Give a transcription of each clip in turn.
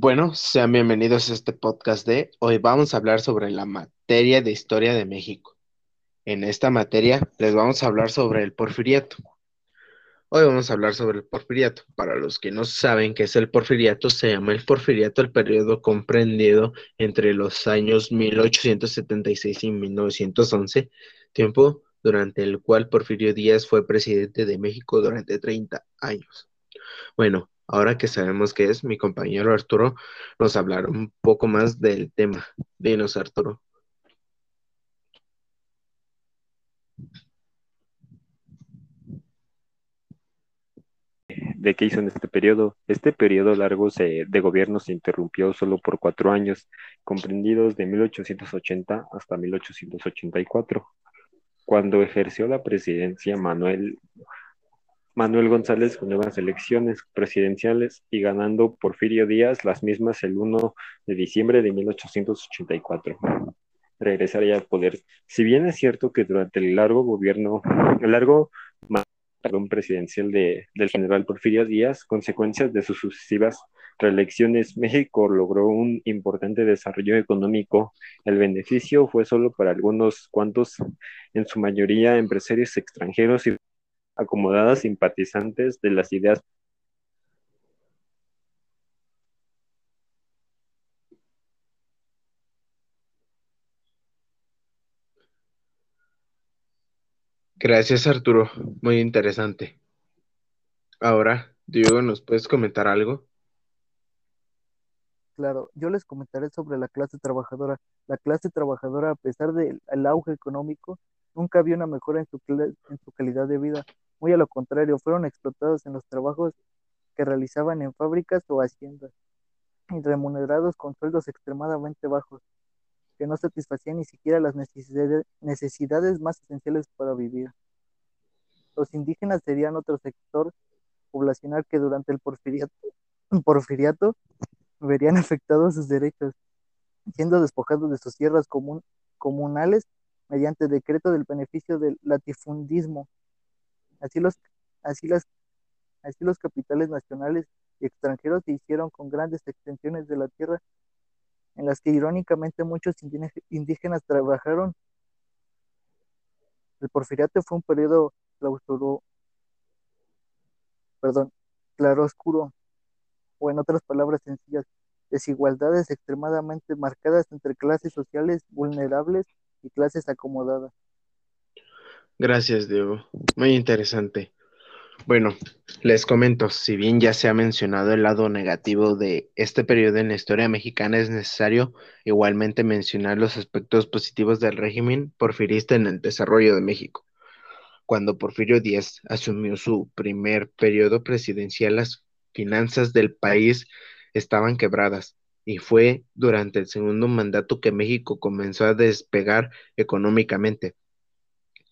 Bueno, sean bienvenidos a este podcast de hoy vamos a hablar sobre la materia de historia de México. En esta materia les vamos a hablar sobre el porfiriato. Hoy vamos a hablar sobre el porfiriato. Para los que no saben qué es el porfiriato, se llama el porfiriato el periodo comprendido entre los años 1876 y 1911, tiempo durante el cual Porfirio Díaz fue presidente de México durante 30 años. Bueno, Ahora que sabemos qué es, mi compañero Arturo nos hablará un poco más del tema. Dinos, Arturo. de qué hizo en este periodo. Este periodo largo de gobierno se interrumpió solo por cuatro años, comprendidos de 1880 hasta 1884, cuando ejerció la presidencia Manuel Manuel González con nuevas elecciones presidenciales y ganando Porfirio Díaz las mismas el 1 de diciembre de 1884. Regresaría al poder. Si bien es cierto que durante el largo gobierno, el largo presidencial de, del general Porfirio Díaz, consecuencias de sus sucesivas reelecciones, México logró un importante desarrollo económico. El beneficio fue solo para algunos cuantos, en su mayoría empresarios extranjeros y acomodadas simpatizantes de las ideas Gracias Arturo, muy interesante. Ahora, Diego, ¿nos puedes comentar algo? Claro, yo les comentaré sobre la clase trabajadora. La clase trabajadora, a pesar del auge económico, nunca vio una mejora en su, en su calidad de vida. Muy a lo contrario, fueron explotados en los trabajos que realizaban en fábricas o haciendas, y remunerados con sueldos extremadamente bajos, que no satisfacían ni siquiera las necesidades más esenciales para vivir. Los indígenas serían otro sector poblacional que durante el porfiriato, porfiriato verían afectados sus derechos, siendo despojados de sus tierras comunales mediante decreto del beneficio del latifundismo Así los, así las, así los capitales nacionales y extranjeros se hicieron con grandes extensiones de la tierra en las que irónicamente muchos indígenas trabajaron. El porfiriato fue un periodo claustro, perdón, claroscuro, o en otras palabras sencillas, desigualdades extremadamente marcadas entre clases sociales vulnerables y clases acomodadas. Gracias, Diego. Muy interesante. Bueno, les comento, si bien ya se ha mencionado el lado negativo de este periodo en la historia mexicana, es necesario igualmente mencionar los aspectos positivos del régimen porfirista en el desarrollo de México. Cuando Porfirio Díaz asumió su primer periodo presidencial, las finanzas del país estaban quebradas y fue durante el segundo mandato que México comenzó a despegar económicamente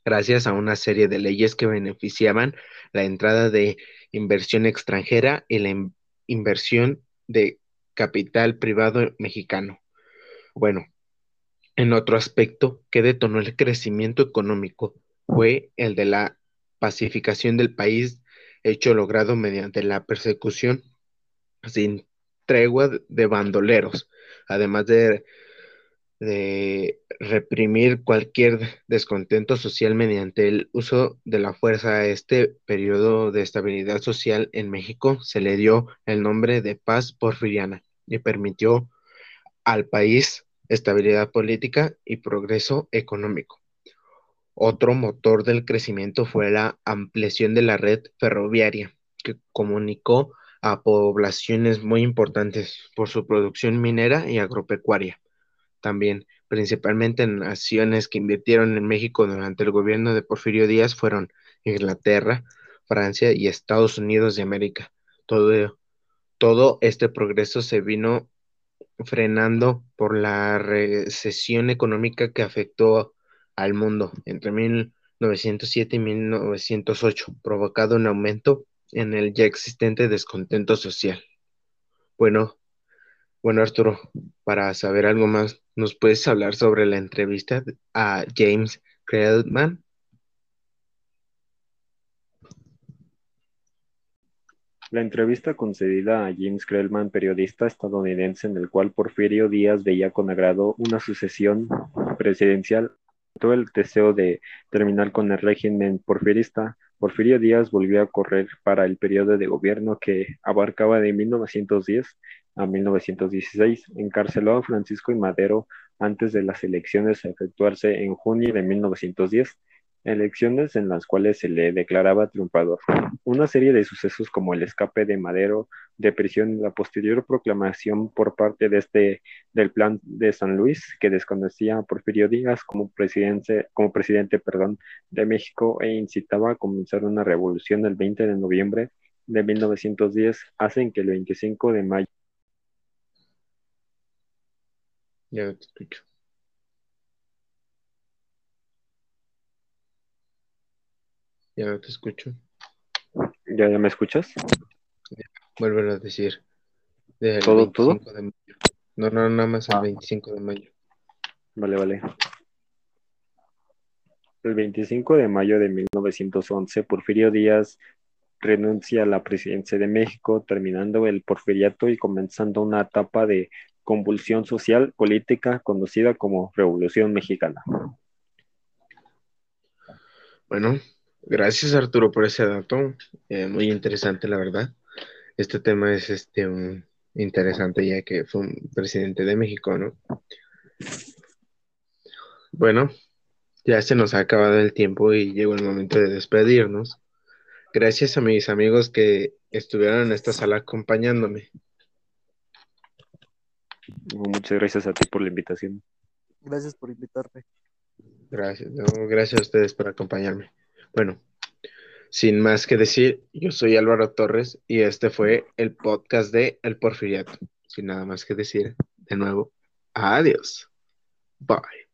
gracias a una serie de leyes que beneficiaban la entrada de inversión extranjera y la inversión de capital privado mexicano. Bueno, en otro aspecto que detonó el crecimiento económico fue el de la pacificación del país, hecho logrado mediante la persecución sin tregua de bandoleros, además de de reprimir cualquier descontento social mediante el uso de la fuerza este periodo de estabilidad social en México se le dio el nombre de paz porfiriana y permitió al país estabilidad política y progreso económico. Otro motor del crecimiento fue la ampliación de la red ferroviaria, que comunicó a poblaciones muy importantes por su producción minera y agropecuaria también, principalmente en naciones que invirtieron en México durante el gobierno de Porfirio Díaz fueron Inglaterra, Francia y Estados Unidos de América. Todo, todo este progreso se vino frenando por la recesión económica que afectó al mundo entre 1907 y 1908, provocado un aumento en el ya existente descontento social. Bueno, bueno, Arturo, para saber algo más, ¿nos puedes hablar sobre la entrevista a James Credman? La entrevista concedida a James Krellman, periodista estadounidense, en el cual Porfirio Díaz veía con agrado una sucesión presidencial, todo el deseo de terminar con el régimen porfirista, Porfirio Díaz volvió a correr para el periodo de gobierno que abarcaba de 1910 a 1916. Encarceló a Francisco y Madero antes de las elecciones a efectuarse en junio de 1910 elecciones en las cuales se le declaraba triunfador. Una serie de sucesos como el escape de Madero de prisión y la posterior proclamación por parte de este del plan de San Luis que desconocía a Porfirio Díaz como presidente, como presidente perdón, de México e incitaba a comenzar una revolución el 20 de noviembre de 1910 hacen que el 25 de mayo Ya te escucho. Ya no te escucho. ¿Ya, ya me escuchas? Vuelve a decir. Del ¿Todo, todo? 25 de mayo. No, no, nada más el Ah. 25 de mayo. Vale, vale. El 25 de mayo de 1911, Porfirio Díaz renuncia a la presidencia de México, terminando el porfiriato y comenzando una etapa de convulsión social política conocida como Revolución Mexicana. Bueno, gracias Arturo por ese dato. Eh, muy interesante, la verdad. Este tema es este interesante ya que fue un presidente de México, ¿no? Bueno, ya se nos ha acabado el tiempo y llegó el momento de despedirnos. Gracias a mis amigos que estuvieron en esta sala acompañándome. Muchas gracias a ti por la invitación. Gracias por invitarme. Gracias, no, gracias a ustedes por acompañarme. Bueno, sin más que decir, yo soy Álvaro Torres y este fue el podcast de El Porfiriato. Sin nada más que decir, de nuevo, adiós. Bye.